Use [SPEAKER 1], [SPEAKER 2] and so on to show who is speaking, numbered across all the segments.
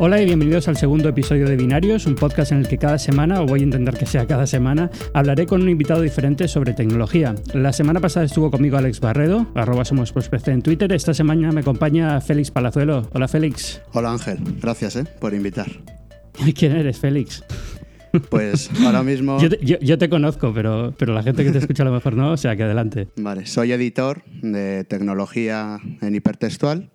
[SPEAKER 1] Hola y bienvenidos al segundo episodio de Binarios, un podcast en el que cada semana, o voy a intentar que sea cada semana, hablaré con un invitado diferente sobre tecnología. La semana pasada estuvo conmigo Alex Barredo, arroba somos en Twitter. Esta semana me acompaña Félix Palazuelo. Hola Félix.
[SPEAKER 2] Hola Ángel, gracias eh, por invitar.
[SPEAKER 1] ¿Quién eres, Félix?
[SPEAKER 2] Pues ahora mismo...
[SPEAKER 1] yo, te, conozco, pero, pero la gente que te escucha a lo mejor no, o sea que adelante.
[SPEAKER 2] Vale, soy editor de tecnología en hipertextual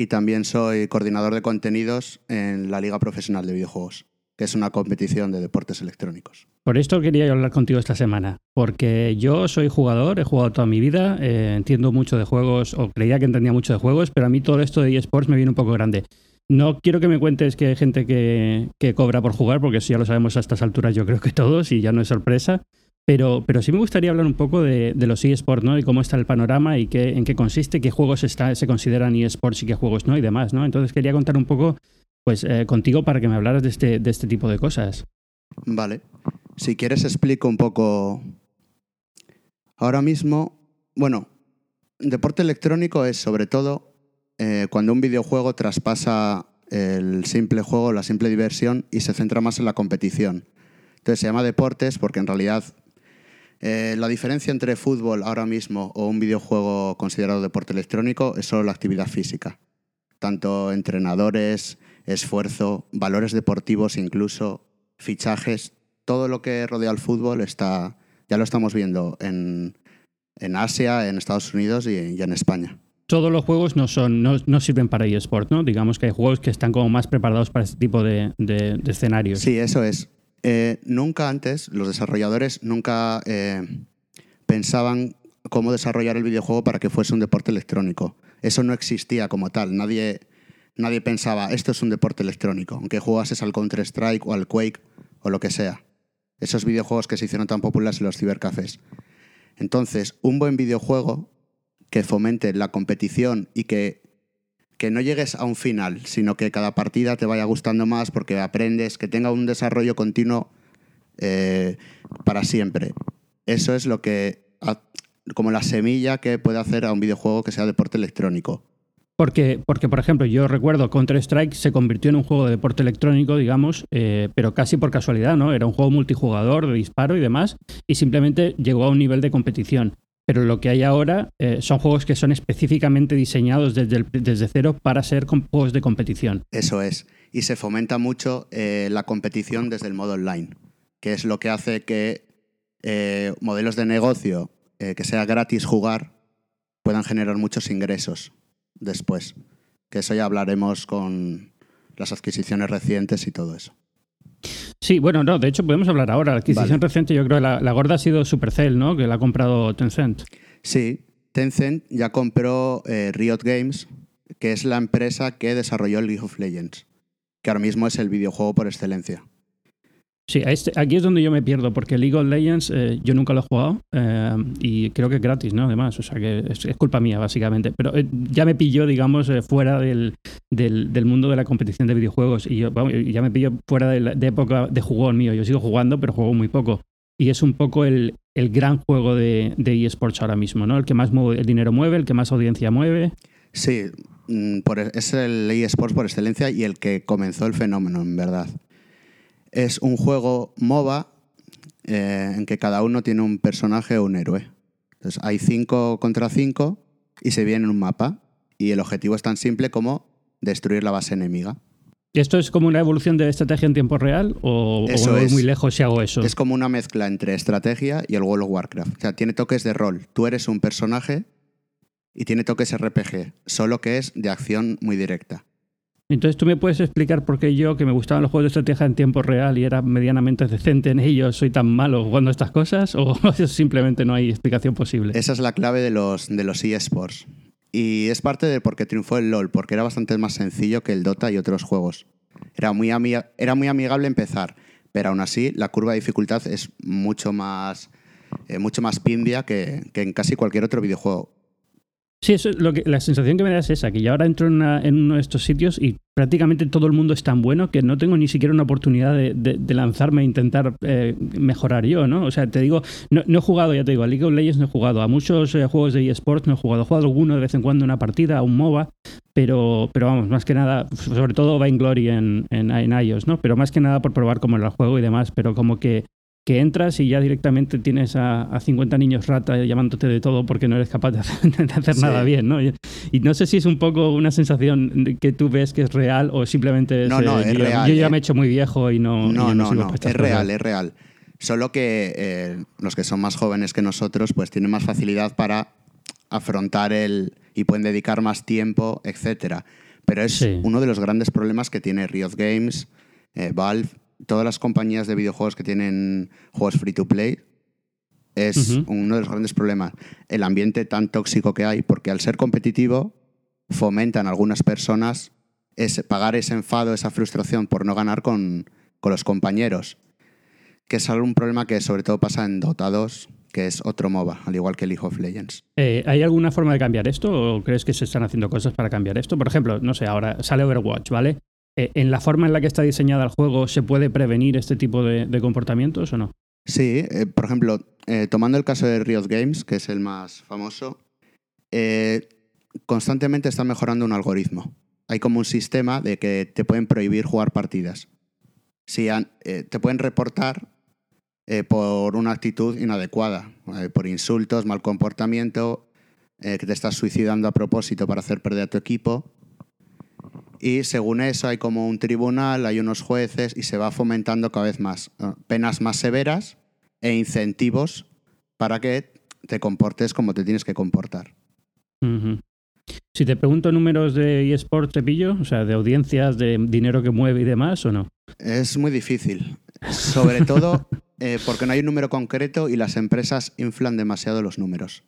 [SPEAKER 2] y también soy coordinador de contenidos en la Liga Profesional de Videojuegos, que es una competición de deportes electrónicos.
[SPEAKER 1] Por esto quería hablar contigo esta semana, porque yo soy jugador, he jugado toda mi vida, eh, entiendo mucho de juegos, o creía que entendía mucho de juegos, pero a mí todo esto de eSports me viene un poco grande. No quiero que me cuentes que hay gente que, que cobra por jugar, porque eso ya lo sabemos a estas alturas yo creo que todos y ya no es sorpresa. Pero, pero sí me gustaría hablar un poco de, los eSports, ¿no? Y cómo está el panorama y qué, en qué consiste, qué juegos está, se consideran eSports y qué juegos no y demás, ¿no? Entonces quería contar un poco pues eh, contigo para que me hablaras de este, de este tipo de cosas.
[SPEAKER 2] Vale. Si quieres explico un poco. Ahora mismo, bueno, deporte electrónico es sobre todo eh, cuando un videojuego traspasa el simple juego, la simple diversión y se centra más en la competición. Entonces se llama deportes porque en realidad eh, la diferencia entre fútbol ahora mismo o un videojuego considerado deporte electrónico es solo la actividad física. Tanto entrenadores, esfuerzo, valores deportivos incluso, fichajes, todo lo que rodea al fútbol está, ya lo estamos viendo en, Asia, en Estados Unidos y, en España
[SPEAKER 1] todos los juegos no son no, sirven para eSport, ¿no? Digamos que hay juegos que están como más preparados para este tipo de, de escenarios.
[SPEAKER 2] Sí, eso es. Eh, nunca antes, los desarrolladores nunca eh, pensaban cómo desarrollar el videojuego para que fuese un deporte electrónico. Eso no existía como tal. Nadie, nadie pensaba, esto es un deporte electrónico, aunque jugases al Counter-Strike o al Quake o lo que sea. Esos videojuegos que se hicieron tan populares en los cibercafés. Entonces, un buen videojuego que fomente la competición y que que no llegues a un final, sino que cada partida te vaya gustando más porque aprendes, que tenga un desarrollo continuo eh, para siempre. Eso es lo que, como la semilla que puede hacer a un videojuego que sea deporte electrónico.
[SPEAKER 1] Porque, porque, por ejemplo, yo recuerdo Counter-Strike se convirtió en un juego de deporte electrónico, digamos, eh, pero casi por casualidad, ¿no? Era un juego multijugador de disparo y demás, y simplemente llegó a un nivel de competición pero lo que hay ahora eh, son juegos que son específicamente diseñados desde, desde cero para ser juegos de competición.
[SPEAKER 2] Eso es. Y se fomenta mucho eh, la competición desde el modo online, que es lo que hace que eh, modelos de negocio que sea gratis jugar puedan generar muchos ingresos después. Que eso ya hablaremos con las adquisiciones recientes y todo eso.
[SPEAKER 1] Sí, bueno, no, de hecho podemos hablar ahora. La adquisición reciente, yo creo que la, gorda ha sido Supercell, ¿no? Que la ha comprado Tencent.
[SPEAKER 2] Sí, Tencent ya compró eh, Riot Games, que es la empresa que desarrolló League of Legends, que ahora mismo es el videojuego por excelencia.
[SPEAKER 1] Sí, este, aquí es donde yo me pierdo, porque League of Legends eh, yo nunca lo he jugado eh, y creo que es gratis, ¿no? Además, o sea que es, culpa mía, básicamente. Pero eh, ya me pilló, digamos, fuera del, del, mundo de la competición de videojuegos y yo, ya me pilló fuera de, época de jugón mío. Yo sigo jugando, pero juego muy poco. Y es un poco el, el gran juego de, eSports ahora mismo, ¿no? El que más el dinero mueve, el que más audiencia mueve.
[SPEAKER 2] Sí, mm, e, es el eSports por excelencia y el que comenzó el fenómeno, en verdad. Es un juego MOBA eh, en que cada uno tiene un personaje o un héroe. Entonces hay cinco contra cinco y se viene en un mapa. Y el objetivo es tan simple como destruir la base enemiga.
[SPEAKER 1] ¿Esto es como una evolución de estrategia en tiempo real o, eso es, muy lejos si hago eso?
[SPEAKER 2] Es como una mezcla entre estrategia y el World of Warcraft. O sea, tiene toques de rol. Tú eres un personaje y tiene toques RPG, solo que es de acción muy directa.
[SPEAKER 1] Entonces, ¿tú me puedes explicar por qué yo, que me gustaban los juegos de estrategia en tiempo real y era medianamente decente en ellos, soy tan malo jugando estas cosas? ¿O simplemente no hay explicación posible?
[SPEAKER 2] Esa es la clave de los, de los eSports. Y es parte de por qué triunfó el LOL, porque era bastante más sencillo que el Dota y otros juegos. Era muy, era muy amigable empezar, pero aún así la curva de dificultad es mucho más, eh, mucho más que, que en casi cualquier otro videojuego.
[SPEAKER 1] Sí, eso lo que, la sensación que me da es esa, que yo ahora entro en, uno de estos sitios y prácticamente todo el mundo es tan bueno que no tengo ni siquiera una oportunidad de, lanzarme e intentar eh, mejorar yo, ¿no? O sea, te digo, no, he jugado, ya te digo, a League of Legends no he jugado, a muchos eh, juegos de eSports no he jugado, he jugado alguno de vez en cuando una partida, a un MOBA, Pero, pero vamos, más que nada, sobre todo Vainglory en, en, en iOS, ¿no? Pero más que nada por probar cómo era el juego y demás, pero como que que entras y ya directamente tienes a, a 50 niños rata llamándote de todo porque no eres capaz de hacer, de hacer
[SPEAKER 2] Sí.
[SPEAKER 1] nada bien, ¿no? Y, y no sé si es un poco una sensación que tú ves que es real o simplemente es,
[SPEAKER 2] No, no,
[SPEAKER 1] eh,
[SPEAKER 2] es
[SPEAKER 1] yo,
[SPEAKER 2] real,
[SPEAKER 1] yo ya
[SPEAKER 2] eh.
[SPEAKER 1] me he hecho muy viejo y no... y
[SPEAKER 2] No, no, no, es real, es real. Solo que eh, los que son más jóvenes que nosotros, pues tienen más facilidad para afrontar el y pueden dedicar más tiempo, etcétera. Pero es
[SPEAKER 1] Sí.
[SPEAKER 2] uno de los grandes problemas que tiene Riot Games, Valve, todas las compañías de videojuegos que tienen juegos free to play. Es uno de los grandes problemas. El ambiente tan tóxico que hay, porque al ser competitivo, fomentan algunas personas ese, pagar ese enfado, esa frustración por no ganar con, con los compañeros. Que es algún problema que sobre todo pasa en Dota 2, que es otro MOBA, al igual que League of Legends.
[SPEAKER 1] Eh, ¿Hay alguna forma de cambiar esto o crees que se están haciendo cosas para cambiar esto? Por ejemplo, no sé, ahora sale Overwatch, ¿vale? Eh, ¿En la forma en la que está diseñada el juego se puede prevenir este tipo de, comportamientos o no?
[SPEAKER 2] Sí, eh, por ejemplo, eh, tomando el caso de Riot Games, que es el más famoso, constantemente está mejorando un algoritmo. Hay como un sistema de que te pueden prohibir jugar partidas. Te pueden reportar por una actitud inadecuada, por insultos, mal comportamiento, que te estás suicidando a propósito para hacer perder a tu equipo. Y según eso hay como un tribunal, hay unos jueces y se va fomentando cada vez más penas más severas e incentivos para que te comportes como te tienes que comportar.
[SPEAKER 1] Si te pregunto números de eSports, ¿te pillo? O sea, de audiencias, de dinero que mueve y demás, ¿o no?
[SPEAKER 2] Es muy difícil, sobre todo eh, porque no hay un número concreto y las empresas inflan demasiado los números.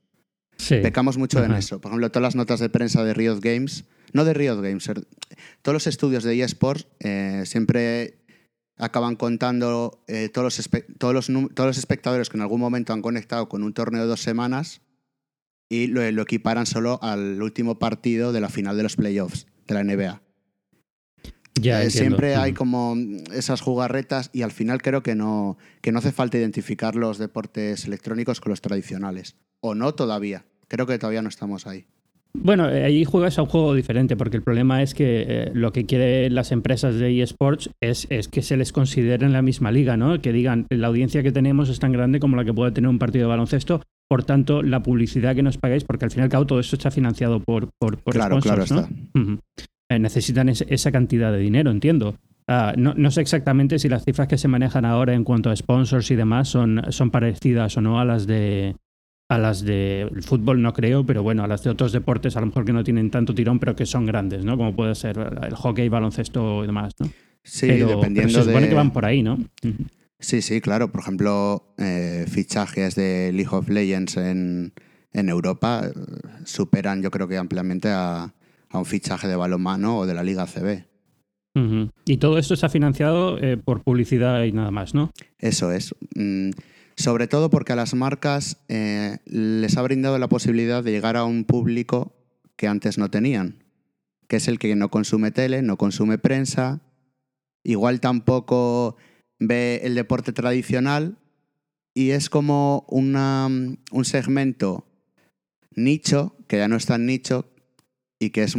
[SPEAKER 1] Sí.
[SPEAKER 2] Pecamos mucho en eso. Por ejemplo, todas las notas de prensa de Riot Games, no de Riot Games, er- todos los estudios de eSports eh, siempre acaban contando eh, todos, los todos, los todos los espectadores que en algún momento han conectado con un torneo de dos semanas y lo, lo equiparan solo al último partido de la final de los playoffs de la NBA.
[SPEAKER 1] Ya
[SPEAKER 2] Eh, siempre hay como esas jugarretas y al final creo que no, que no hace falta identificar los deportes electrónicos con los tradicionales. O no todavía. Creo que todavía no estamos ahí.
[SPEAKER 1] Bueno, eh, ahí juegas a un juego diferente, porque el problema es que eh, lo que quieren las empresas de eSports es, es que se les considere en la misma liga, ¿no? Que digan, la audiencia que tenemos es tan grande como la que puede tener un partido de baloncesto, por tanto, la publicidad que nos pagáis, porque al final y al cabo todo esto está financiado por, por, por
[SPEAKER 2] Claro, claro
[SPEAKER 1] sponsors, ¿no? Ujú. Eh, necesitan esa cantidad de dinero, entiendo. Ah, no, no sé exactamente si las cifras que se manejan ahora en cuanto a sponsors y demás son, son parecidas o no a las de a las de el fútbol no creo, pero bueno, a las de otros deportes a lo mejor que no tienen tanto tirón, pero que son grandes, ¿no? Como puede ser el hockey, baloncesto y demás, ¿no?
[SPEAKER 2] Sí,
[SPEAKER 1] pero,
[SPEAKER 2] dependiendo
[SPEAKER 1] pero se supone
[SPEAKER 2] de...
[SPEAKER 1] que van por ahí, ¿no?
[SPEAKER 2] Sí, sí, claro. Por ejemplo, eh, fichajes de League of Legends en, en Europa eh, superan, yo creo que ampliamente a, a un fichaje de balonmano o de la Liga CB.
[SPEAKER 1] Y todo esto está financiado eh, por publicidad y nada más, ¿no?
[SPEAKER 2] Eso es. Mm, sobre todo porque a las marcas eh, les ha brindado la posibilidad de llegar a un público que antes no tenían, que es el que no consume tele, no consume prensa, igual tampoco ve el deporte tradicional y es como una, un segmento nicho, que ya no es tan nicho y que es,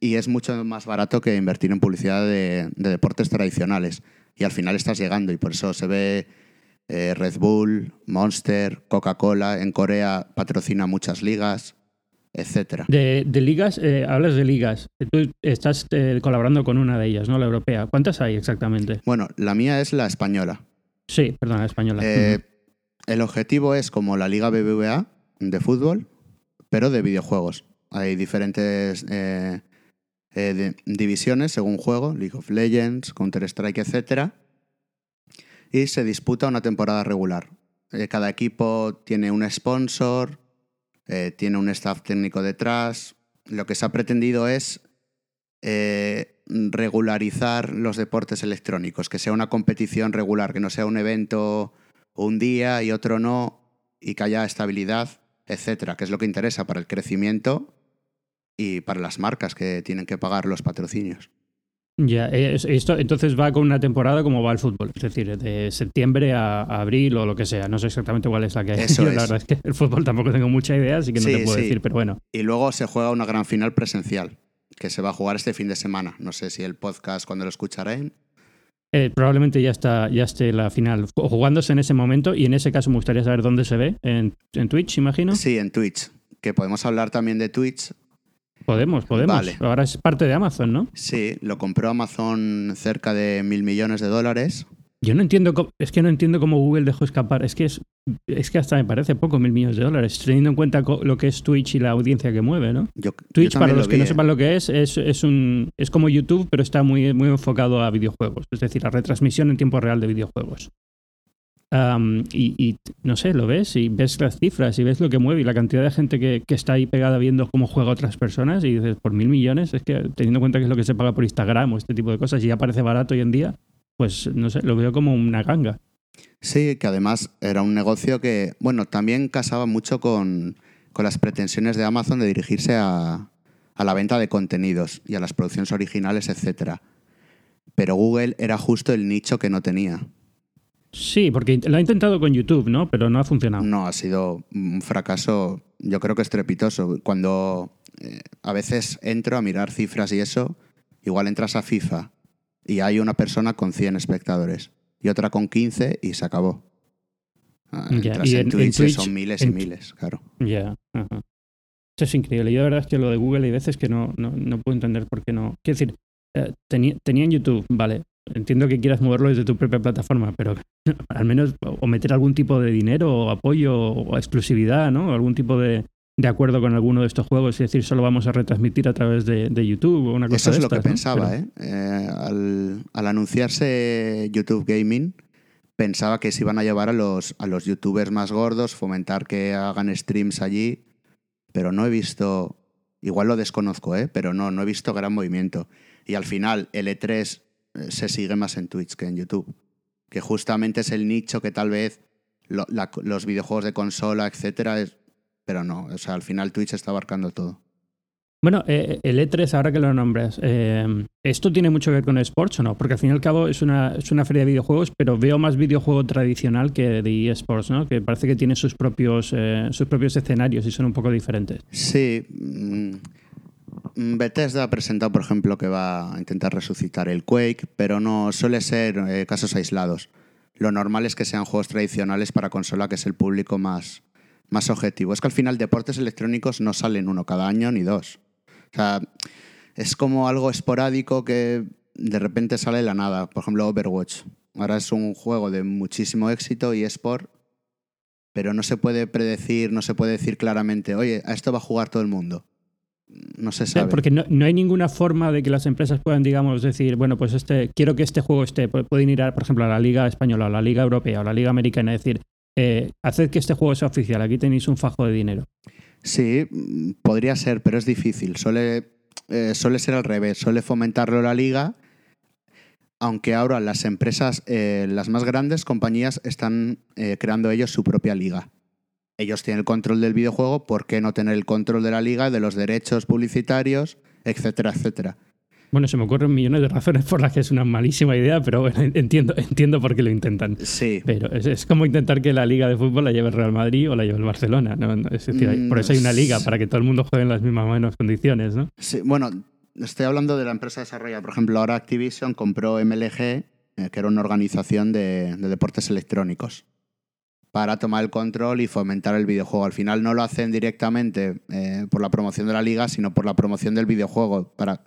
[SPEAKER 2] y es mucho más barato que invertir en publicidad de, de deportes tradicionales. Y al final estás llegando y por eso se ve eh, Red Bull, Monster, Coca-Cola. En Corea patrocina muchas ligas, etcétera.
[SPEAKER 1] De, de ligas, eh, hablas de ligas. Tú estás eh, colaborando con una de ellas, ¿no? La europea. ¿Cuántas hay exactamente?
[SPEAKER 2] Bueno, la mía es la española.
[SPEAKER 1] Sí, perdón, la española.
[SPEAKER 2] El objetivo es como la Liga BBVA de fútbol, pero de videojuegos. Hay diferentes de- divisiones según juego, League of Legends, Counter-Strike, etc. Y se disputa una temporada regular. Eh, cada equipo tiene un sponsor, eh, tiene un staff técnico detrás. Lo que se ha pretendido es eh, regularizar los deportes electrónicos, que sea una competición regular, que no sea un evento un día y otro no, y que haya estabilidad, etcétera, que es lo que interesa para el crecimiento y para las marcas que tienen que pagar los patrocinios.
[SPEAKER 1] Ya, es- esto entonces va con una temporada como va el fútbol, es decir, de septiembre a, a abril o lo que sea. No sé exactamente cuál es la que hay.
[SPEAKER 2] Eso
[SPEAKER 1] Yo
[SPEAKER 2] es.
[SPEAKER 1] La verdad es que el fútbol tampoco tengo mucha idea, así que no
[SPEAKER 2] Sí,
[SPEAKER 1] te puedo
[SPEAKER 2] sí.
[SPEAKER 1] decir, pero bueno.
[SPEAKER 2] Y luego se juega una gran final presencial, que se va a jugar este fin de semana. No sé si el podcast cuando lo escucharán.
[SPEAKER 1] Eh, probablemente ya está ya esté la final jugándose en ese momento y en ese caso me gustaría saber dónde se ve. En, en Twitch, imagino.
[SPEAKER 2] Sí, en Twitch. Que podemos hablar también de Twitch.
[SPEAKER 1] Podemos, podemos.
[SPEAKER 2] Vale.
[SPEAKER 1] Ahora es parte de Amazon, ¿no?
[SPEAKER 2] Sí, lo compró Amazon cerca de mil millones de dólares.
[SPEAKER 1] Yo no entiendo, cómo- es que no entiendo cómo Google dejó escapar. Es que es, es que hasta me parece poco mil millones de dólares, teniendo en cuenta lo que es Twitch y la audiencia que mueve, ¿no?
[SPEAKER 2] Yo, yo
[SPEAKER 1] Twitch, para los
[SPEAKER 2] lo
[SPEAKER 1] que
[SPEAKER 2] vi,
[SPEAKER 1] no
[SPEAKER 2] ¿eh?
[SPEAKER 1] sepan lo que es, es, es un es como YouTube, pero está muy, muy enfocado a videojuegos, es decir, a retransmisión en tiempo real de videojuegos. Y, no sé, lo ves y ves las cifras y ves lo que mueve y la cantidad de gente que, que está ahí pegada viendo cómo juega otras personas y dices, por mil millones, es que teniendo en cuenta que es lo que se paga por Instagram o este tipo de cosas y ya parece barato hoy en día, pues no sé, lo veo como una ganga.
[SPEAKER 2] Sí, que además era un negocio que, bueno, también casaba mucho con, con las pretensiones de Amazon de dirigirse a, a la venta de contenidos y a las producciones originales, etc. Pero Google era justo el nicho que no tenía.
[SPEAKER 1] Sí, porque lo ha intentado con YouTube, ¿no? Pero no ha funcionado.
[SPEAKER 2] No, ha sido un fracaso, yo creo que estrepitoso. Cuando eh, a veces entro a mirar cifras y eso, igual entras a FIFA y hay una persona con 100 espectadores y otra con 15 y se acabó. Ah,
[SPEAKER 1] y
[SPEAKER 2] en, Twitch son miles
[SPEAKER 1] en-
[SPEAKER 2] y miles, claro.
[SPEAKER 1] Ya. ajá. Eso es increíble. Yo de verdad es que lo de Google hay veces que no, no, no puedo entender por qué no. Quiero decir, eh, tenía, tenía en YouTube, vale. Entiendo que quieras moverlo desde tu propia plataforma, pero al menos o meter algún tipo de dinero o apoyo o exclusividad, ¿no? Algún tipo de, de acuerdo con alguno de estos juegos, es decir, solo vamos a retransmitir a través de, de YouTube o una cosa
[SPEAKER 2] Eso es
[SPEAKER 1] de
[SPEAKER 2] lo que pensaba,
[SPEAKER 1] Pero-
[SPEAKER 2] ¿eh? Eh, al, al anunciarse YouTube Gaming, pensaba que se iban a llevar a los, a los youtubers más gordos, fomentar que hagan streams allí, pero no he visto, igual lo desconozco, ¿eh? pero no, no he visto gran movimiento. Y al final el E3 eh, se sigue más en Twitch que en YouTube, que justamente es el nicho que tal vez lo- la- los videojuegos de consola, etcétera, es, pero no, o sea, al final Twitch está abarcando todo.
[SPEAKER 1] Bueno, eh, el E3, ahora que lo nombras, eh, ¿esto tiene mucho que ver con esports o no? Porque al fin y al cabo es una, es una feria de videojuegos, pero veo más videojuego tradicional que de eSports, ¿no? Que parece que tiene sus propios, eh, sus propios escenarios y son un poco diferentes.
[SPEAKER 2] Sí. mm, Bethesda ha presentado, por ejemplo, que va a intentar resucitar el Quake, pero no suele ser eh, casos aislados. Lo normal es que sean juegos tradicionales para consola, que es el público más, más objetivo. Es que al final deportes electrónicos no salen uno cada año ni dos. O sea, es como algo esporádico que de repente sale de la nada. Por ejemplo, Overwatch. Ahora es un juego de muchísimo éxito y sport, pero no se puede predecir, no se puede decir claramente, oye, a esto va a jugar todo el mundo. No se
[SPEAKER 1] Eh,
[SPEAKER 2] sabe.
[SPEAKER 1] Porque no, no hay ninguna forma de que las empresas puedan, digamos, decir, bueno, pues este, quiero que este juego esté. Pu- Pueden ir, a, por ejemplo, a la Liga Española, o la Liga Europea, o la Liga Americana, y decir, eh, haced que este juego sea oficial, aquí tenéis un fajo de dinero.
[SPEAKER 2] Sí, podría ser, pero es difícil. Suele, eh, suele ser al revés. Suele fomentarlo la liga, aunque ahora las empresas, eh, las más grandes compañías, están creando ellos su propia liga. Ellos tienen el control del videojuego, ¿por qué no tener el control de la liga, de los derechos publicitarios, etcétera, etcétera?
[SPEAKER 1] Bueno, se me ocurren millones de razones por las que es una malísima idea, pero bueno, entiendo, entiendo por qué lo intentan.
[SPEAKER 2] Sí,
[SPEAKER 1] Pero es, es como intentar que la liga de fútbol la lleve el Real Madrid o la lleve el Barcelona. ¿no? Es decir, hay- por eso hay una liga,
[SPEAKER 2] Mm,
[SPEAKER 1] para que todo el mundo juegue en las mismas menos condiciones, ¿no?
[SPEAKER 2] Sí, bueno, estoy hablando de la empresa desarrollada. Por ejemplo, ahora Activision compró MLG, eh, que era una organización de, de deportes electrónicos, para tomar el control y fomentar el videojuego. Al final no lo hacen directamente eh, por la promoción de la liga, sino por la promoción del videojuego. Para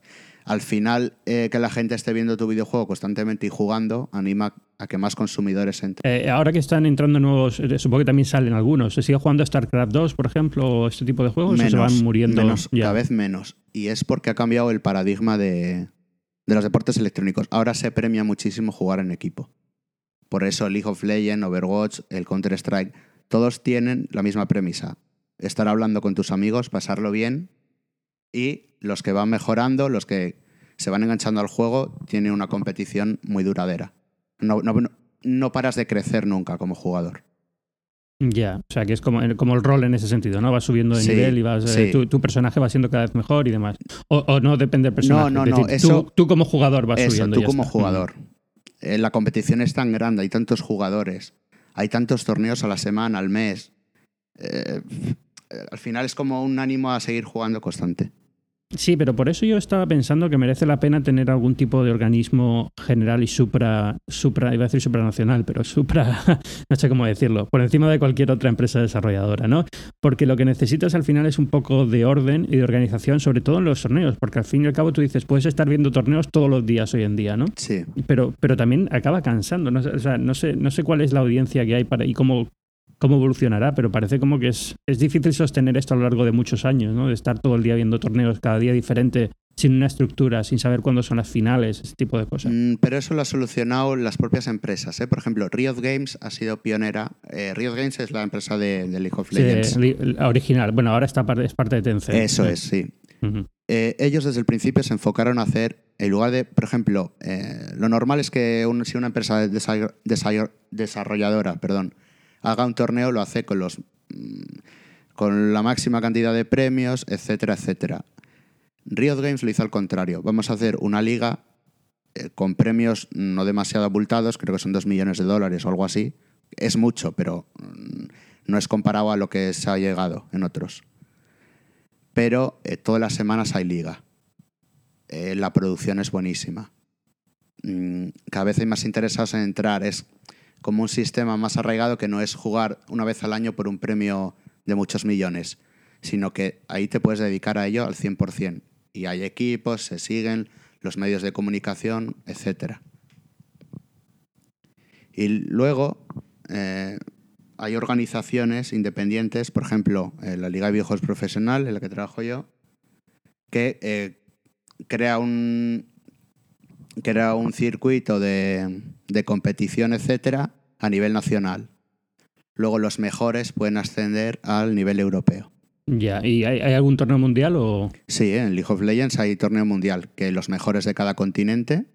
[SPEAKER 2] al final eh, que la gente esté viendo tu videojuego constantemente y jugando, anima a que más consumidores entren.
[SPEAKER 1] Eh, ahora que están entrando nuevos, supongo que también salen algunos. ¿Se sigue jugando StarCraft 2, por ejemplo, o este tipo de juegos? ¿O se van muriendo
[SPEAKER 2] menos,
[SPEAKER 1] ya?
[SPEAKER 2] cada vez menos. Y es porque ha cambiado el paradigma de, de los deportes electrónicos. Ahora se premia muchísimo jugar en equipo. Por eso League of Legends, Overwatch, el Counter-Strike, todos tienen la misma premisa. Estar hablando con tus amigos, pasarlo bien y los que van mejorando, los que se van enganchando al juego, tienen una competición muy duradera. No, no, no- no paras de crecer nunca como jugador.
[SPEAKER 1] Ya, o sea que es como, como el rol en ese sentido, ¿no? Vas subiendo de
[SPEAKER 2] Sí,
[SPEAKER 1] nivel y vas, eh, tu, tu personaje va siendo cada vez mejor y demás. O, o no depende del personaje.
[SPEAKER 2] no, no,
[SPEAKER 1] decir,
[SPEAKER 2] eso-
[SPEAKER 1] tú, tú como jugador vas
[SPEAKER 2] Eso,
[SPEAKER 1] subiendo.
[SPEAKER 2] tú como
[SPEAKER 1] está.
[SPEAKER 2] jugador. Eh, la competición es tan grande, hay tantos jugadores, hay tantos torneos a la semana, al mes. Eh, al final es como un ánimo a seguir jugando constante.
[SPEAKER 1] Sí, pero por eso yo estaba pensando que merece la pena tener algún tipo de organismo general y supra, supra iba a decir supranacional, pero supra, no sé cómo decirlo, por encima de cualquier otra empresa desarrolladora, ¿no? Porque lo que necesitas al final es un poco de orden y de organización, sobre todo en los torneos, porque al fin y al cabo tú dices, puedes estar viendo torneos todos los días hoy en día, ¿no?
[SPEAKER 2] Sí.
[SPEAKER 1] Pero, pero también acaba cansando, ¿no? O sea, no sé, no sé cuál es la audiencia que hay para y cómo, cómo evolucionará, pero parece como que es, es difícil sostener esto a lo largo de muchos años, ¿no? De estar todo el día viendo torneos cada día diferente, sin una estructura, sin saber cuándo son las finales, ese tipo de cosas.
[SPEAKER 2] Mm, pero eso lo ha solucionado las propias empresas. ¿eh? Por ejemplo, Riot Games ha sido pionera. Eh, Riot Games es la empresa de, de League of Legends.
[SPEAKER 1] Sí, original. Bueno, ahora está, es parte de Tencent.
[SPEAKER 2] Eso es, sí. Eh, ellos desde el principio se enfocaron a hacer, en lugar de, por ejemplo, eh, lo normal es que un- si una empresa desa- desa- desarrolladora perdón, haga un torneo, lo hace con, los, mm, con la máxima cantidad de premios, etcétera, etcétera. Riot Games lo hizo al contrario. Vamos a hacer una liga eh, con premios no demasiado abultados, creo que son 2 millones de dólares o algo así. Es mucho, pero mm, no es comparado a lo que se ha llegado en otros pero eh, todas las semanas hay liga. Eh, la producción es buenísima. Mm, cada vez hay más interesados en entrar. Como un sistema más arraigado que no es jugar una vez al año por un premio de muchos millones, sino que ahí te puedes dedicar a ello al 100%. Y hay equipos, se siguen, los medios de comunicación, etc. Y luego eh, hay organizaciones independientes, por ejemplo, eh, la Liga de Viejos Profesional, en la que trabajo yo, que eh, crea un crea un circuito de, de competición, etcétera, a nivel nacional. Luego los mejores pueden ascender al nivel europeo.
[SPEAKER 1] Ya, ¿y hay, hay algún torneo mundial o...?
[SPEAKER 2] Sí, en League of Legends hay torneo mundial, que los mejores de cada continente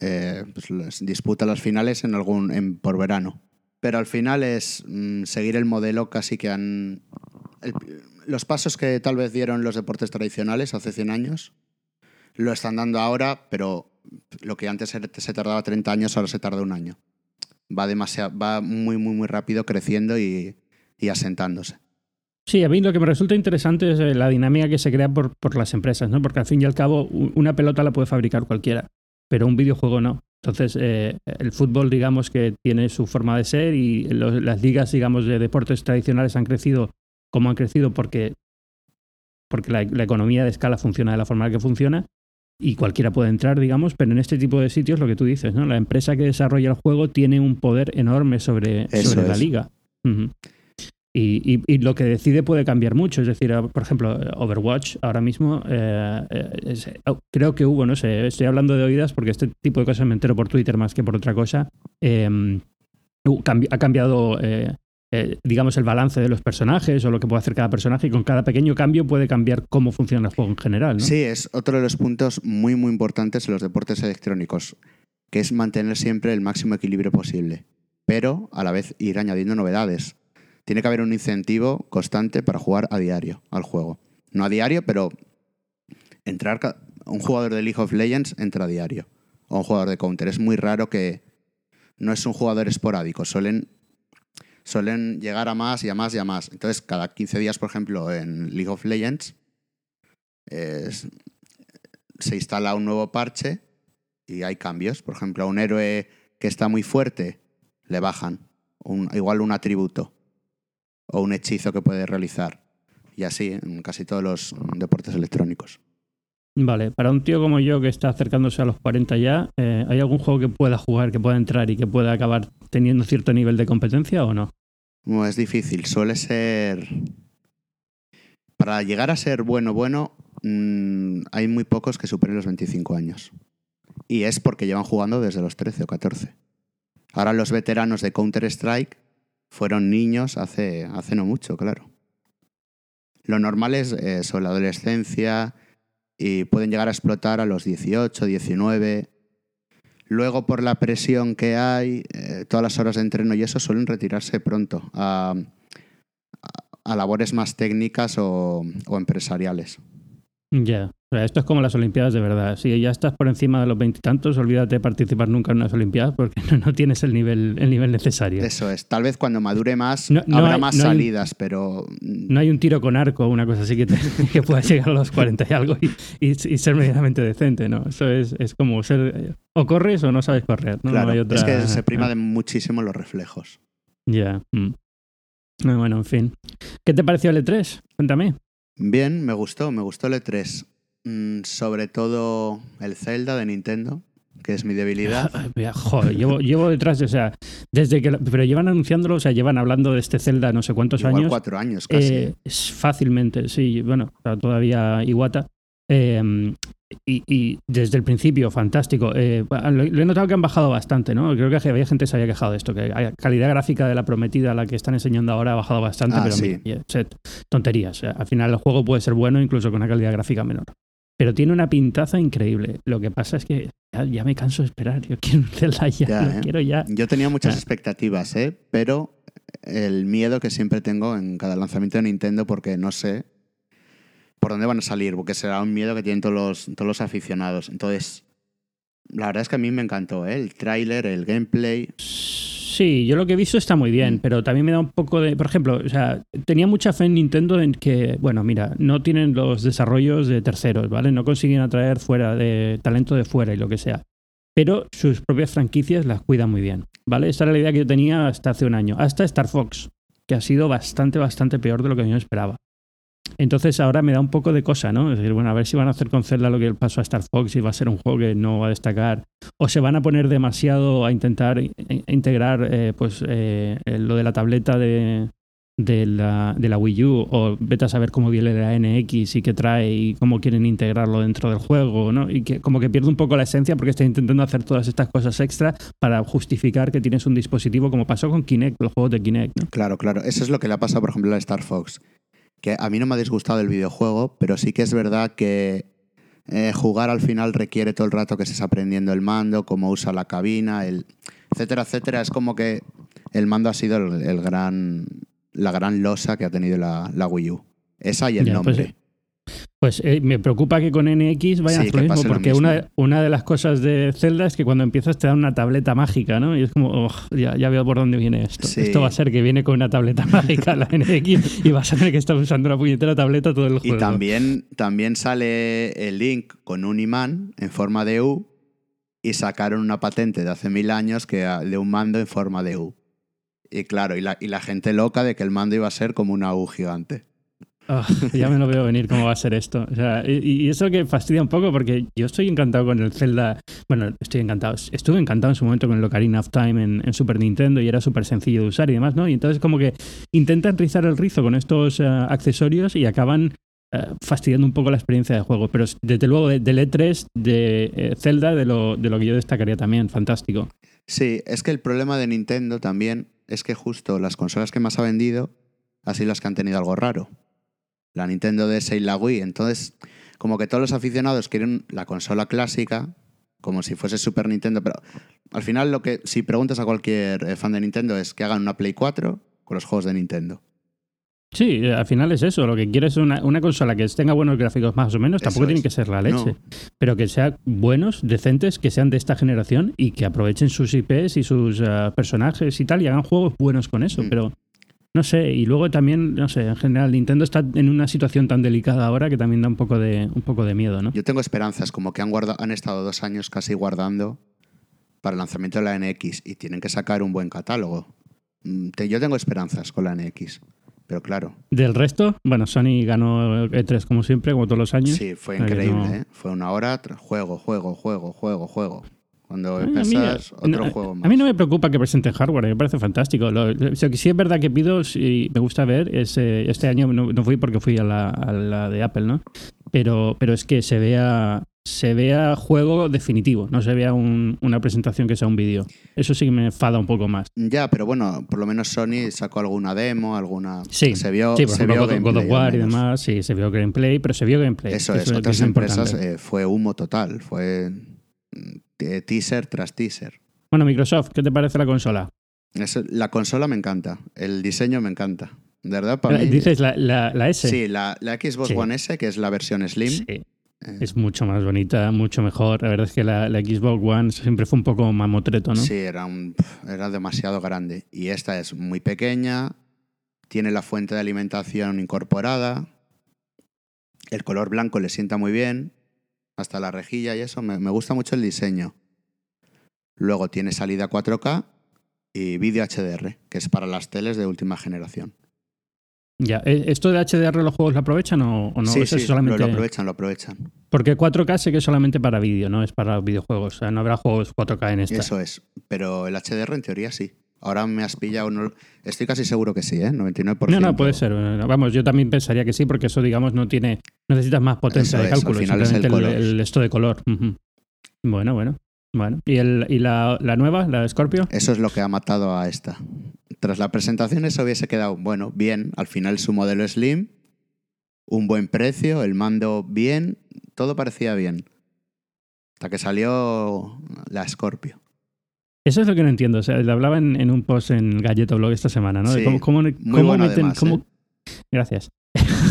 [SPEAKER 2] eh, pues disputan las finales en algún en- por verano. Pero al final es mm, seguir el modelo casi que han... el- los pasos que tal vez dieron los deportes tradicionales hace 100 años, lo están dando ahora, pero lo que antes se tardaba 30 años, ahora se tarda un año. Va, demasiado, va muy, muy, muy rápido creciendo y, asentándose.
[SPEAKER 1] Sí, a mí lo que me resulta interesante es eh, la dinámica que se crea por, por las empresas, ¿no? Porque al fin y al cabo una pelota la puede fabricar cualquiera, pero un videojuego no. Entonces, eh, el fútbol, digamos que tiene su forma de ser y las ligas, digamos, de deportes tradicionales han crecido como han crecido porque, porque la, la economía de escala funciona de la forma que funciona y cualquiera puede entrar, digamos, pero en este tipo de sitios lo que tú dices, ¿no? La empresa que desarrolla el juego tiene un poder enorme sobre, sobre la liga. Y, y- y lo que decide puede cambiar mucho. Es decir, eh, por ejemplo, Overwatch ahora mismo, eh, eh, es- creo que hubo, no sé, estoy hablando de oídas porque este tipo de cosas me entero por Twitter más que por otra cosa. eh, cambi- ha cambiado, eh, eh, digamos, el balance de los personajes o lo que puede hacer cada personaje y con cada pequeño cambio puede cambiar cómo funciona el juego en general.
[SPEAKER 2] Sí, es otro de los puntos muy, muy importantes en los deportes electrónicos, que es mantener siempre el máximo equilibrio posible, pero a la vez ir añadiendo novedades. Tiene que haber un incentivo constante para jugar a diario al juego. No a diario, pero entrar un jugador de League of Legends entra a diario. O un jugador de Counter. Es muy raro que no es un jugador esporádico. Suelen, suelen llegar a más y a más y a más. Entonces, cada 15 días, por ejemplo, en League of Legends, se instala un nuevo parche y hay cambios. Por ejemplo, a un héroe que está muy fuerte le bajan un- igual un atributo o un hechizo que puede realizar. Y así en casi todos los deportes electrónicos.
[SPEAKER 1] Vale, para un tío como yo que está acercándose a los 40 ya, eh, ¿hay algún juego que pueda jugar, que pueda entrar y que pueda acabar teniendo cierto nivel de competencia o no?
[SPEAKER 2] No, es difícil, suele ser... Para llegar a ser bueno, bueno, mm, hay muy pocos que superen los 25 años. Y es porque llevan jugando desde los 13 o 14. Ahora los veteranos de Counter-Strike fueron niños hace, hace no mucho, claro. Lo normal es sobre la adolescencia y pueden llegar a explotar a los 18, 19. Luego, por la presión que hay, eh, todas las horas de entreno y eso suelen retirarse pronto a, labores más técnicas o empresariales.
[SPEAKER 1] Ya, o sea, esto es como las Olimpiadas de verdad. Si ya estás por encima de los veintitantos, olvídate de participar nunca en unas Olimpiadas porque no, no tienes el nivel, el nivel necesario.
[SPEAKER 2] Eso es. Tal vez cuando madure más
[SPEAKER 1] No- no
[SPEAKER 2] habrá
[SPEAKER 1] hay-
[SPEAKER 2] más
[SPEAKER 1] hay-
[SPEAKER 2] salidas, pero mm,
[SPEAKER 1] No hay un tiro con arco o una cosa así que, te, que pueda llegar a los 40 y algo y, y- y ser medianamente decente, ¿no? Eso es, es como ser... O corres o no sabes correr,
[SPEAKER 2] claro,
[SPEAKER 1] hay otra-
[SPEAKER 2] es que se prima de muchísimo los reflejos.
[SPEAKER 1] Ya. mm. Ah, Bueno, en fin. ¿Qué te pareció el E3? Cuéntame.
[SPEAKER 2] Bien, me gustó, me gustó el E3. Mm, sobre todo el Zelda de Nintendo, que es mi debilidad.
[SPEAKER 1] Joder, llevo, llevo detrás, o sea, desde que... Pero llevan anunciándolo, o sea, llevan hablando de este Zelda no sé cuántos
[SPEAKER 2] Igual
[SPEAKER 1] años.
[SPEAKER 2] cuatro años casi.
[SPEAKER 1] Eh, fácilmente, sí, bueno, todavía Iwata. Eh, y, y desde el principio, fantástico. Eh, lo, lo he notado que han bajado bastante, ¿no? Creo que había gente que se había quejado de esto, que la calidad gráfica de la prometida, la que están enseñando ahora, ha bajado bastante,
[SPEAKER 2] Ah,
[SPEAKER 1] pero
[SPEAKER 2] sí.
[SPEAKER 1] mira, set, tonterías. Al final el juego puede ser bueno incluso con una calidad gráfica menor. Pero tiene una pintaza increíble. Lo que pasa es que ya, ya me canso de esperar. Yo quiero ya,
[SPEAKER 2] Ya, ¿eh?
[SPEAKER 1] quiero ya.
[SPEAKER 2] Yo tenía muchas
[SPEAKER 1] Ah.
[SPEAKER 2] expectativas, ¿eh? pero el miedo que siempre tengo en cada lanzamiento de Nintendo porque no sé por dónde van a salir, porque será un miedo que tienen todos los, todos los aficionados. Entonces, la verdad es que a mí me encantó ¿eh? el tráiler, el gameplay.
[SPEAKER 1] Sí, yo lo que he visto está muy bien, pero también me da un poco de. Por ejemplo, o sea, tenía mucha fe en Nintendo en que, bueno, mira, no tienen los desarrollos de terceros, ¿vale? No consiguen atraer fuera de talento de fuera y lo que sea. Pero sus propias franquicias las cuidan muy bien, ¿vale? Esta era la idea que yo tenía hasta hace un año, hasta Star Fox, que ha sido bastante, bastante peor de lo que yo esperaba. Entonces ahora me da un poco de cosa, ¿no? Es decir, bueno, a ver si van a hacer con Zelda lo que pasó a Star Fox y va a ser un juego que no va a destacar. O se van a poner demasiado a intentar integrar eh, pues eh, lo de la tableta de, la, Wii U o vete a saber cómo viene la NX y qué trae y cómo quieren integrarlo dentro del juego, ¿no? Y que como que pierde un poco la esencia porque está intentando hacer todas estas cosas extra para justificar que tienes un dispositivo como pasó con Kinect, los juegos de Kinect.
[SPEAKER 2] Claro, claro. Eso es lo que le ha pasado, por ejemplo, a Star Fox. Que a mí no me ha disgustado el videojuego, pero sí que es verdad que eh, jugar al final requiere todo el rato que estés aprendiendo el mando, cómo usa la cabina, el etcétera, etcétera. Es como que el mando ha sido el, el gran, la gran losa que ha tenido la, la Wii U. Esa y el
[SPEAKER 1] Ya,
[SPEAKER 2] nombre.
[SPEAKER 1] pues, Pues eh, me preocupa que con NX vayan
[SPEAKER 2] Sí,
[SPEAKER 1] a lo mismo,
[SPEAKER 2] lo
[SPEAKER 1] porque
[SPEAKER 2] mismo.
[SPEAKER 1] una, una de las cosas de Zelda es que cuando empiezas te dan una tableta mágica, ¿no? Y es como, "Ugh, ya, ya veo por dónde viene esto.
[SPEAKER 2] Sí.
[SPEAKER 1] Esto va a ser que viene con una tableta mágica la NX y vas a tener que estar usando una puñetera tableta todo el
[SPEAKER 2] Y
[SPEAKER 1] juego.
[SPEAKER 2] también, también sale el Link con un imán en forma de U y sacaron una patente de hace mil años que, ah, de un mando en forma de U. Y claro, y la, y la gente loca de que el mando iba a ser como una U gigante.
[SPEAKER 1] Ah, ya me lo veo venir cómo va a ser esto. Y, eso que fastidia un poco porque yo estoy encantado con el Zelda. Bueno, estoy encantado. Estuve encantado en su momento con el Ocarina of Time en, Super Nintendo y era súper sencillo de usar y demás, ¿no? Y entonces como que intentan rizar el rizo con estos eh, accesorios y acaban eh, fastidiando un poco la experiencia de juego. Pero desde luego de- del E3 de eh, Zelda, de lo, de lo que yo destacaría también, fantástico.
[SPEAKER 2] Sí, es que el problema de Nintendo también es que justo las consolas que más ha vendido, así las que han tenido algo raro. La Nintendo DS y la Wii. Entonces, como que todos los aficionados quieren la consola clásica, como si fuese Super Nintendo, pero al final lo que, si preguntas a cualquier eh, fan de Nintendo, es que hagan una Play 4 con los juegos de Nintendo.
[SPEAKER 1] Sí, al final es eso. Lo que quieres es una, una consola que tenga buenos gráficos más o menos. Tampoco tiene que ser la leche.
[SPEAKER 2] No.
[SPEAKER 1] Pero que sean buenos, decentes, que sean de esta generación y que aprovechen sus IPs y sus eh, personajes y tal y hagan juegos buenos con eso.
[SPEAKER 2] Mm.
[SPEAKER 1] Pero no sé. Y luego también, no sé, en general, Nintendo está en una situación tan delicada ahora que también da un poco de, un poco de miedo, ¿no?
[SPEAKER 2] Yo tengo esperanzas, como que han, guarda- han estado dos años casi guardando para el lanzamiento de la NX y tienen que sacar un buen catálogo. Mm, Yo tengo esperanzas con la NX, pero claro,
[SPEAKER 1] Del resto, bueno, Sony ganó E3 como siempre, como todos los años.
[SPEAKER 2] sí, fue increíble.
[SPEAKER 1] no-
[SPEAKER 2] ¿eh? Fue una hora, juego, juego, juego, juego, juego. Cuando
[SPEAKER 1] A mí-
[SPEAKER 2] otro
[SPEAKER 1] no,
[SPEAKER 2] juego más.
[SPEAKER 1] A mí no me preocupa que presenten hardware, me parece fantástico. Lo, que sí es verdad que pido, si me gusta ver, es, eh, este año no, no fui porque fui a la, a la de Apple, ¿no? Pero, pero es que se vea, se vea juego definitivo, no se vea un- una presentación que sea un vídeo. Eso sí que me enfada un poco más.
[SPEAKER 2] Ya, pero bueno, por lo menos Sony sacó alguna demo, alguna...
[SPEAKER 1] Sí,
[SPEAKER 2] se vio,
[SPEAKER 1] sí, por
[SPEAKER 2] se
[SPEAKER 1] ejemplo,
[SPEAKER 2] vio
[SPEAKER 1] God, God of War y demás, sí, se vio gameplay, pero se vio gameplay.
[SPEAKER 2] Eso
[SPEAKER 1] que
[SPEAKER 2] es, otras
[SPEAKER 1] lo
[SPEAKER 2] empresas eh, fue humo total, fue teaser tras teaser.
[SPEAKER 1] Bueno, Microsoft, ¿qué te parece la consola?
[SPEAKER 2] Eso- la consola me encanta, el diseño me encanta. verdad, para mí.
[SPEAKER 1] Dices la, la, la S.
[SPEAKER 2] Sí, la, la Xbox
[SPEAKER 1] Sí.
[SPEAKER 2] One S, que es la versión Slim.
[SPEAKER 1] Sí.
[SPEAKER 2] eh,
[SPEAKER 1] Es mucho más bonita, mucho mejor. La verdad es que la, la Xbox One siempre fue un poco mamotreto, ¿no?
[SPEAKER 2] Sí, era, un, era demasiado grande. Y esta es muy pequeña, tiene la fuente de alimentación incorporada, el color blanco le sienta muy bien, hasta la rejilla y eso, me, me gusta mucho el diseño. Luego tiene salida 4K y vídeo HDR, que es para las teles de última generación.
[SPEAKER 1] Ya, ¿eh, ¿esto de HDR los juegos lo aprovechan o, o no?
[SPEAKER 2] sí,
[SPEAKER 1] solamente...
[SPEAKER 2] lo, lo aprovechan, lo aprovechan.
[SPEAKER 1] Porque 4K sé que es solamente para vídeo, no es para videojuegos. O sea, no habrá juegos 4K en esta.
[SPEAKER 2] Eso es. Pero el HDR en teoría sí. Ahora me has pillado. no- estoy casi seguro que sí, ¿eh? 99%.
[SPEAKER 1] No, no, puede ser. Vamos, yo también pensaría que sí, porque eso, digamos, no tiene. Necesitas más potencia
[SPEAKER 2] Eso
[SPEAKER 1] de
[SPEAKER 2] es, al
[SPEAKER 1] cálculo,
[SPEAKER 2] final es el
[SPEAKER 1] esto de color. Bueno, bueno. Bueno. ¿Y, el, y la, la nueva, la de Scorpio?
[SPEAKER 2] Eso es lo que ha matado a esta. Tras la presentación eso hubiese quedado, bueno, bien. Al final su modelo Slim, un buen precio, el mando bien, todo parecía bien. Hasta que salió la Scorpio.
[SPEAKER 1] Eso es lo que no entiendo. O sea, le hablaba en, en un post en Galleta Blog esta semana, ¿no? De cómo, cómo,
[SPEAKER 2] muy
[SPEAKER 1] cómo
[SPEAKER 2] bueno
[SPEAKER 1] meten.
[SPEAKER 2] además,
[SPEAKER 1] cómo-
[SPEAKER 2] ¿eh?
[SPEAKER 1] Gracias.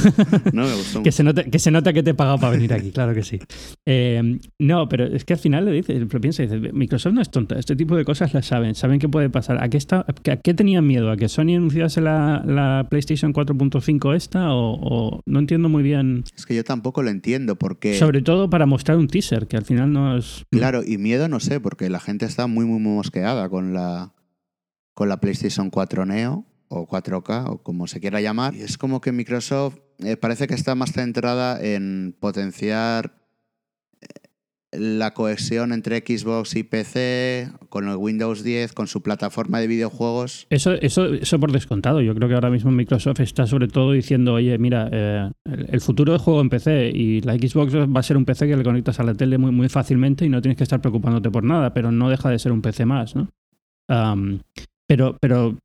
[SPEAKER 2] No me gustó.
[SPEAKER 1] Que se, nota, que se nota que te he pagado para venir aquí, claro que sí. Eh, no, pero es que al final le dices, lo piensa y dices, Microsoft no es tonta, este tipo de cosas las saben, saben qué puede pasar. ¿A qué, está, a qué tenían miedo? ¿A que Sony anunciase la, la PlayStation 4.5 esta? O, o no entiendo muy bien.
[SPEAKER 2] Es que yo tampoco lo entiendo porque...
[SPEAKER 1] Sobre todo para mostrar un teaser, que al final no es.
[SPEAKER 2] Claro, y miedo no sé, porque la gente está muy, muy, muy mosqueada con la, con la PlayStation 4 Neo o 4K o como se quiera llamar. Y es como que Microsoft eh, parece que está más centrada en potenciar eh, la cohesión entre Xbox y PC, con el Windows 10, con su plataforma de videojuegos.
[SPEAKER 1] Eso, eso, eso por descontado. Yo creo que ahora mismo Microsoft está sobre todo diciendo, oye, mira, eh, el, futuro del juego en PC y la Xbox va a ser un PC que le conectas a la tele muy, muy fácilmente y no tienes que estar preocupándote por nada, pero no deja de ser un PC más, ¿no? Pero, pero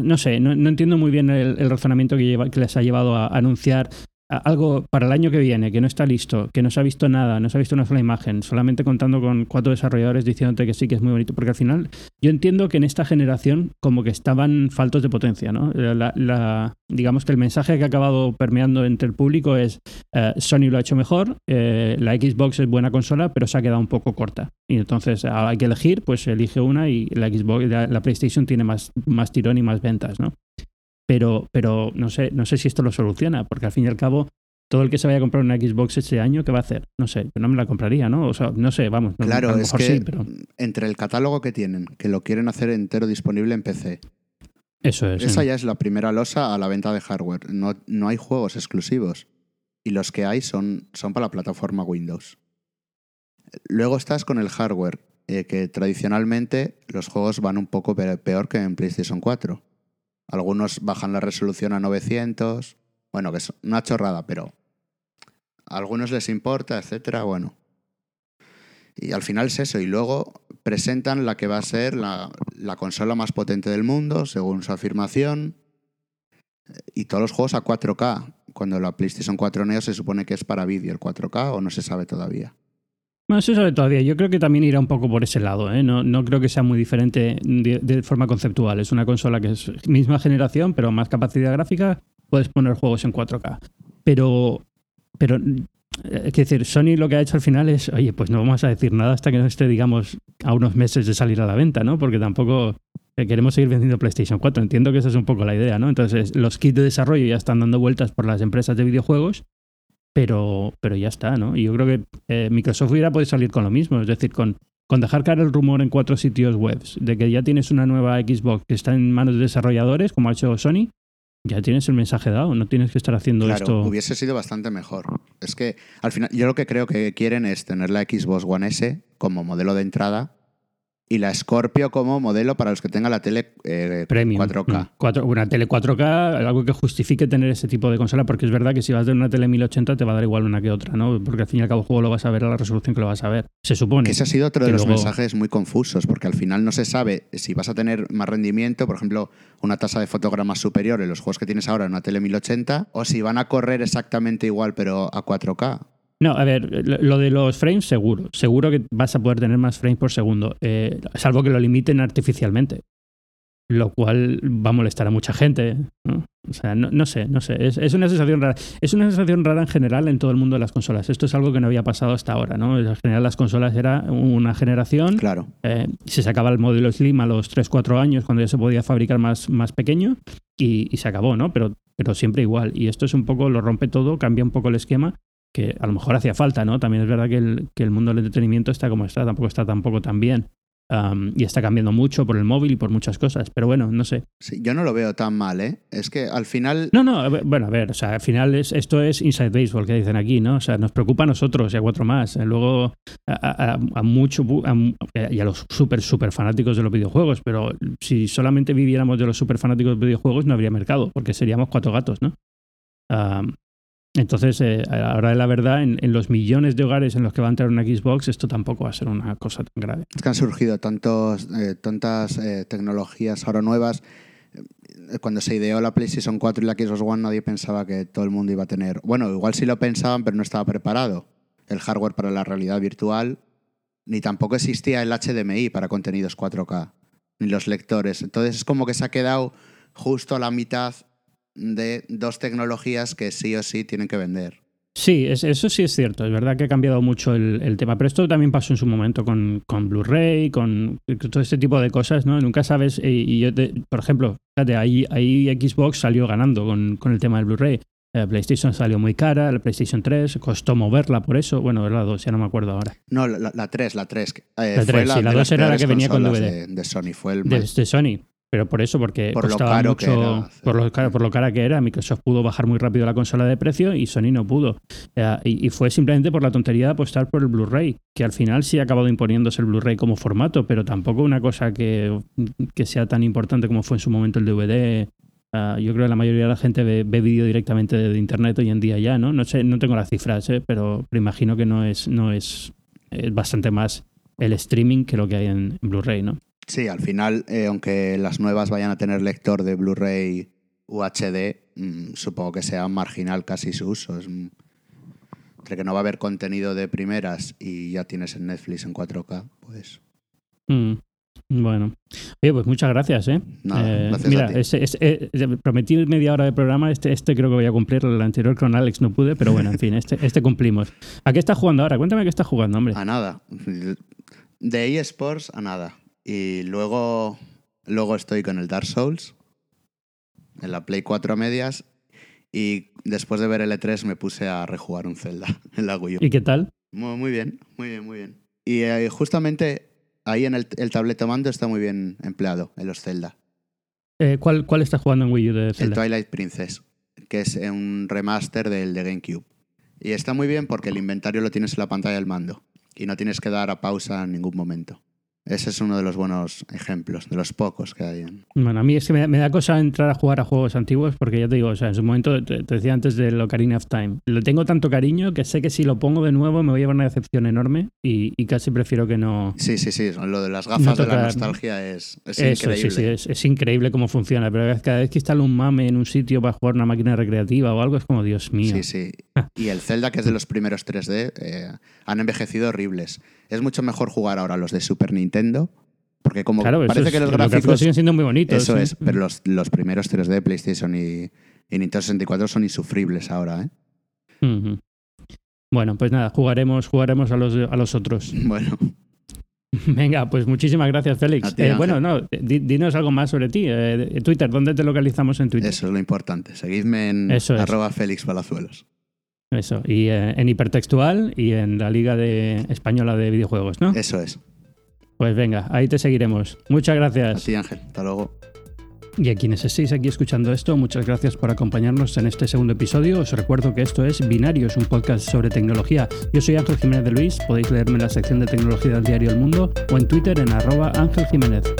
[SPEAKER 1] no sé, no, no entiendo muy bien el, razonamiento que, lleva- que les ha llevado a anunciar algo para el año que viene, que no está listo, que no se ha visto nada, no se ha visto una sola imagen, solamente contando con cuatro desarrolladores diciéndote que sí, que es muy bonito, porque al final yo entiendo que en esta generación como que estaban faltos de potencia, ¿no? La- digamos que el mensaje que ha acabado permeando entre el público es eh, Sony lo ha hecho mejor, eh, la Xbox es buena consola, pero se ha quedado un poco corta. Y entonces hay que elegir, pues elige una y la Xbox, la PlayStation tiene más, más tirón y más ventas, ¿no? Pero, pero no sé, no sé si esto lo soluciona, porque al fin y al cabo todo el que se vaya a comprar una Xbox este año, ¿qué va a hacer? No sé, no me la compraría, ¿no? O sea, no sé, vamos. a
[SPEAKER 2] Claro, es que
[SPEAKER 1] sí, pero
[SPEAKER 2] entre el catálogo que tienen, que lo quieren hacer entero disponible en PC,
[SPEAKER 1] eso es.
[SPEAKER 2] Esa
[SPEAKER 1] sí.
[SPEAKER 2] ya es la primera losa a la venta de hardware. No, no hay juegos exclusivos. Y los que hay son, son para la plataforma Windows. Luego estás con el hardware, eh, que tradicionalmente los juegos van un poco pe- peor que en PlayStation 4. Algunos bajan la resolución a 900. Bueno, que es una chorrada, pero a algunos les importa, etcétera. Bueno. Y al final es eso. Y luego presentan la que va a ser la, la consola más potente del mundo, según su afirmación. Y todos los juegos a 4K. Cuando la PlayStation 4 Neo se supone que es para vídeo el 4K o no se sabe todavía.
[SPEAKER 1] No se sabe todavía. Yo creo que también irá un poco por ese lado. ¿eh? No, no creo que sea muy diferente de, forma conceptual. Es una consola que es misma generación, pero más capacidad gráfica. Puedes poner juegos en 4K. Pero, pero eh, es decir, Sony lo que ha hecho al final es, oye, pues no vamos a decir nada hasta que no esté, digamos, a unos meses de salir a la venta, ¿no? Porque tampoco eh, queremos seguir vendiendo PlayStation 4. Entiendo que esa es un poco la idea, ¿no? Entonces, los kits de desarrollo ya están dando vueltas por las empresas de videojuegos, pero, pero ya está, ¿no? Y yo creo que eh, Microsoft hubiera podido salir con lo mismo, es decir, con, con dejar caer el rumor en cuatro sitios web de que ya tienes una nueva Xbox que está en manos de desarrolladores, como ha hecho Sony, ya tienes el mensaje dado, no tienes que estar haciendo
[SPEAKER 2] Claro,
[SPEAKER 1] esto.
[SPEAKER 2] hubiese sido bastante mejor. Es que al final, yo lo que creo que quieren es tener la Xbox One S como modelo de entrada y la Scorpio como modelo para los que tengan la tele eh,
[SPEAKER 1] Premium.
[SPEAKER 2] 4K.
[SPEAKER 1] Mm. Cuatro- una tele 4K, algo que justifique tener ese tipo de consola, porque es verdad que si vas de una tele 1080 te va a dar igual una que otra, ¿no? Porque al fin y al cabo el juego lo vas a ver a la resolución que lo vas a ver. Se supone.
[SPEAKER 2] Que ese ha sido otro de los
[SPEAKER 1] luego-
[SPEAKER 2] mensajes muy confusos, porque al final no se sabe si vas a tener más rendimiento, por ejemplo, una tasa de fotogramas superior en los juegos que tienes ahora en una tele 1080, o si van a correr exactamente igual pero a 4K.
[SPEAKER 1] No, a ver, lo de los frames seguro. Seguro que vas a poder tener más frames por segundo, eh, salvo que lo limiten artificialmente. lo cual va a molestar a mucha gente. ¿no? O sea, no, no, sé, no sé. Es, es, una sensación rara. Es una sensación rara en general en todo el mundo de las consolas. Esto es algo que no había pasado hasta ahora, ¿no? En general las consolas era una generación.
[SPEAKER 2] Claro.
[SPEAKER 1] Eh, se sacaba el modelo Slim a los 3-4 años cuando ya se podía fabricar más, más pequeño y, y, se acabó, ¿no? Pero, pero siempre igual. Y esto es un poco, lo rompe todo, cambia un poco el esquema que a lo mejor hacía falta, ¿no? También es verdad que el, que el mundo del entretenimiento está como está, tampoco está tampoco tan bien. Um, y está cambiando mucho por el móvil y por muchas cosas. Pero bueno, no sé.
[SPEAKER 2] Sí, yo no lo veo tan mal, ¿eh? Es que al final.
[SPEAKER 1] No, no, bueno, a ver, o sea, al final es, esto es inside baseball que dicen aquí, ¿no? O sea, nos preocupa a nosotros y a cuatro más. Luego a, a, a mucho a, y a los súper, súper fanáticos de los videojuegos. Pero si solamente viviéramos de los súper fanáticos de los videojuegos, no habría mercado, porque seríamos cuatro gatos, ¿no? Um, entonces, eh, ahora de la verdad, en, los millones de hogares en los que va a entrar una Xbox, esto tampoco va a ser una cosa tan grave.
[SPEAKER 2] Es que han surgido tantos, eh, tantas eh, tecnologías ahora nuevas. Cuando se ideó la PlayStation 4 y la Xbox One, nadie pensaba que todo el mundo iba a tener. Bueno, igual sí lo pensaban, pero no estaba preparado. El hardware para la realidad virtual, ni tampoco existía el HDMI para contenidos 4K, ni los lectores. Entonces, es como que se ha quedado justo a la mitad de dos tecnologías que sí o sí tienen que vender.
[SPEAKER 1] Sí, es, eso sí es cierto. Es verdad que ha cambiado mucho el, el tema. Pero esto también pasó en su momento con, con Blu-ray, con, todo este tipo de cosas, ¿no? Nunca sabes. Y, y yo te, por ejemplo, fíjate, ahí, ahí Xbox salió ganando con, con el tema del Blu-ray. La PlayStation salió muy cara, la PlayStation 3 costó moverla por eso. Bueno, la 2, ya no me acuerdo ahora.
[SPEAKER 2] No, la, la 3, la 3.
[SPEAKER 1] Eh, la 3,
[SPEAKER 2] la,
[SPEAKER 1] sí, la 2 era la que venía con DVD.
[SPEAKER 2] De, de Sony, fue el
[SPEAKER 1] de, de Sony. Pero por eso, porque
[SPEAKER 2] por
[SPEAKER 1] costaba
[SPEAKER 2] lo caro
[SPEAKER 1] mucho,
[SPEAKER 2] que era.
[SPEAKER 1] por, lo caro, por lo cara que era, Microsoft pudo bajar muy rápido la consola de precio y Sony no pudo. Eh, y, y, fue simplemente por la tontería de apostar por el Blu-ray, que al final sí ha acabado imponiéndose el Blu-ray como formato, pero tampoco una cosa que, que, sea tan importante como fue en su momento el DVD. Uh, yo creo que la mayoría de la gente ve, ve vídeo directamente de, de, internet hoy en día ya, ¿no? No sé, no tengo las cifras, ¿eh? pero, pero imagino que no es, no es, es bastante más el streaming que lo que hay en, en Blu-ray, ¿no?
[SPEAKER 2] Sí, al final, eh, aunque las nuevas vayan a tener lector de Blu-ray UHD, mmm, supongo que sea marginal casi su uso. Es, mmm, entre que no va a haber contenido de primeras y ya tienes en Netflix en 4K, pues.
[SPEAKER 1] Mm, bueno, Oye, pues muchas gracias. ¿eh?
[SPEAKER 2] Nada,
[SPEAKER 1] eh,
[SPEAKER 2] gracias
[SPEAKER 1] mira,
[SPEAKER 2] a ti.
[SPEAKER 1] eh, prometí media hora de programa, este, este creo que voy a cumplir, el anterior con Alex no pude, pero bueno, en fin, este, este cumplimos. ¿A qué estás jugando ahora? Cuéntame qué estás jugando, hombre.
[SPEAKER 2] A nada. De eSports a nada. Y luego, luego estoy con el Dark Souls en la Play 4 a medias. Y después de ver el E3 me puse a rejugar un Zelda en la Wii U.
[SPEAKER 1] ¿Y qué tal?
[SPEAKER 2] Muy, muy bien, muy bien, muy bien. Y eh, justamente ahí en el, el tabletomando está muy bien empleado en los Zelda.
[SPEAKER 1] Eh, ¿cuál, ¿Cuál estás jugando en Wii U de
[SPEAKER 2] El
[SPEAKER 1] Zelda?
[SPEAKER 2] Twilight Princess, que es un remaster del de GameCube. Y está muy bien porque el inventario lo tienes en la pantalla del mando y no tienes que dar a pausa en ningún momento. Ese es uno de los buenos ejemplos, de los pocos que hay. En...
[SPEAKER 1] Bueno, a mí es que me da, me da, cosa entrar a jugar a juegos antiguos porque ya te digo, o sea, en su momento te, te, decía antes del Ocarina of Time. Le tengo tanto cariño que sé que si lo pongo de nuevo me voy a llevar una decepción enorme y, y casi prefiero que no.
[SPEAKER 2] Sí, sí, sí. Lo de las gafas no tocar, de la nostalgia es, es
[SPEAKER 1] eso,
[SPEAKER 2] increíble.
[SPEAKER 1] Sí, sí, es, es, increíble cómo funciona. Pero cada vez que instalo un mame en un sitio para jugar una máquina recreativa o algo es como, Dios mío.
[SPEAKER 2] Sí, sí. y el Zelda, que es de los primeros 3D, eh, han envejecido horribles. Es mucho mejor jugar ahora los de Super Nintendo porque como
[SPEAKER 1] claro,
[SPEAKER 2] parece
[SPEAKER 1] es,
[SPEAKER 2] que
[SPEAKER 1] los
[SPEAKER 2] gráficos,
[SPEAKER 1] siguen siendo muy bonitos.
[SPEAKER 2] Eso
[SPEAKER 1] ¿sí?
[SPEAKER 2] es, pero los, los, primeros 3D, PlayStation y, y, Nintendo 64 son insufribles ahora, ¿eh?
[SPEAKER 1] Uh -huh. Bueno, pues nada, jugaremos, jugaremos a los, a los otros.
[SPEAKER 2] Bueno.
[SPEAKER 1] Venga, pues muchísimas gracias, Félix.
[SPEAKER 2] Ti,
[SPEAKER 1] eh, bueno, no, dinos algo más sobre ti. Eh, Twitter, ¿dónde te localizamos en Twitter?
[SPEAKER 2] Eso es lo importante. Seguidme en
[SPEAKER 1] Eso es.
[SPEAKER 2] arroba Félix Palazuelos.
[SPEAKER 1] Eso, y eh, en Hipertextual y en la Liga de Española de Videojuegos, ¿no?
[SPEAKER 2] Eso es.
[SPEAKER 1] Pues venga, ahí te seguiremos. Muchas gracias.
[SPEAKER 2] A ti, Ángel. Hasta luego.
[SPEAKER 1] Y a quienes estéis aquí escuchando esto, muchas gracias por acompañarnos en este segundo episodio. Os recuerdo que esto es Binarios, un podcast sobre tecnología. Yo soy Ángel Jiménez de Luis, podéis leerme en la sección de tecnología del diario El Mundo o en Twitter en arroba Ángel Jiménez.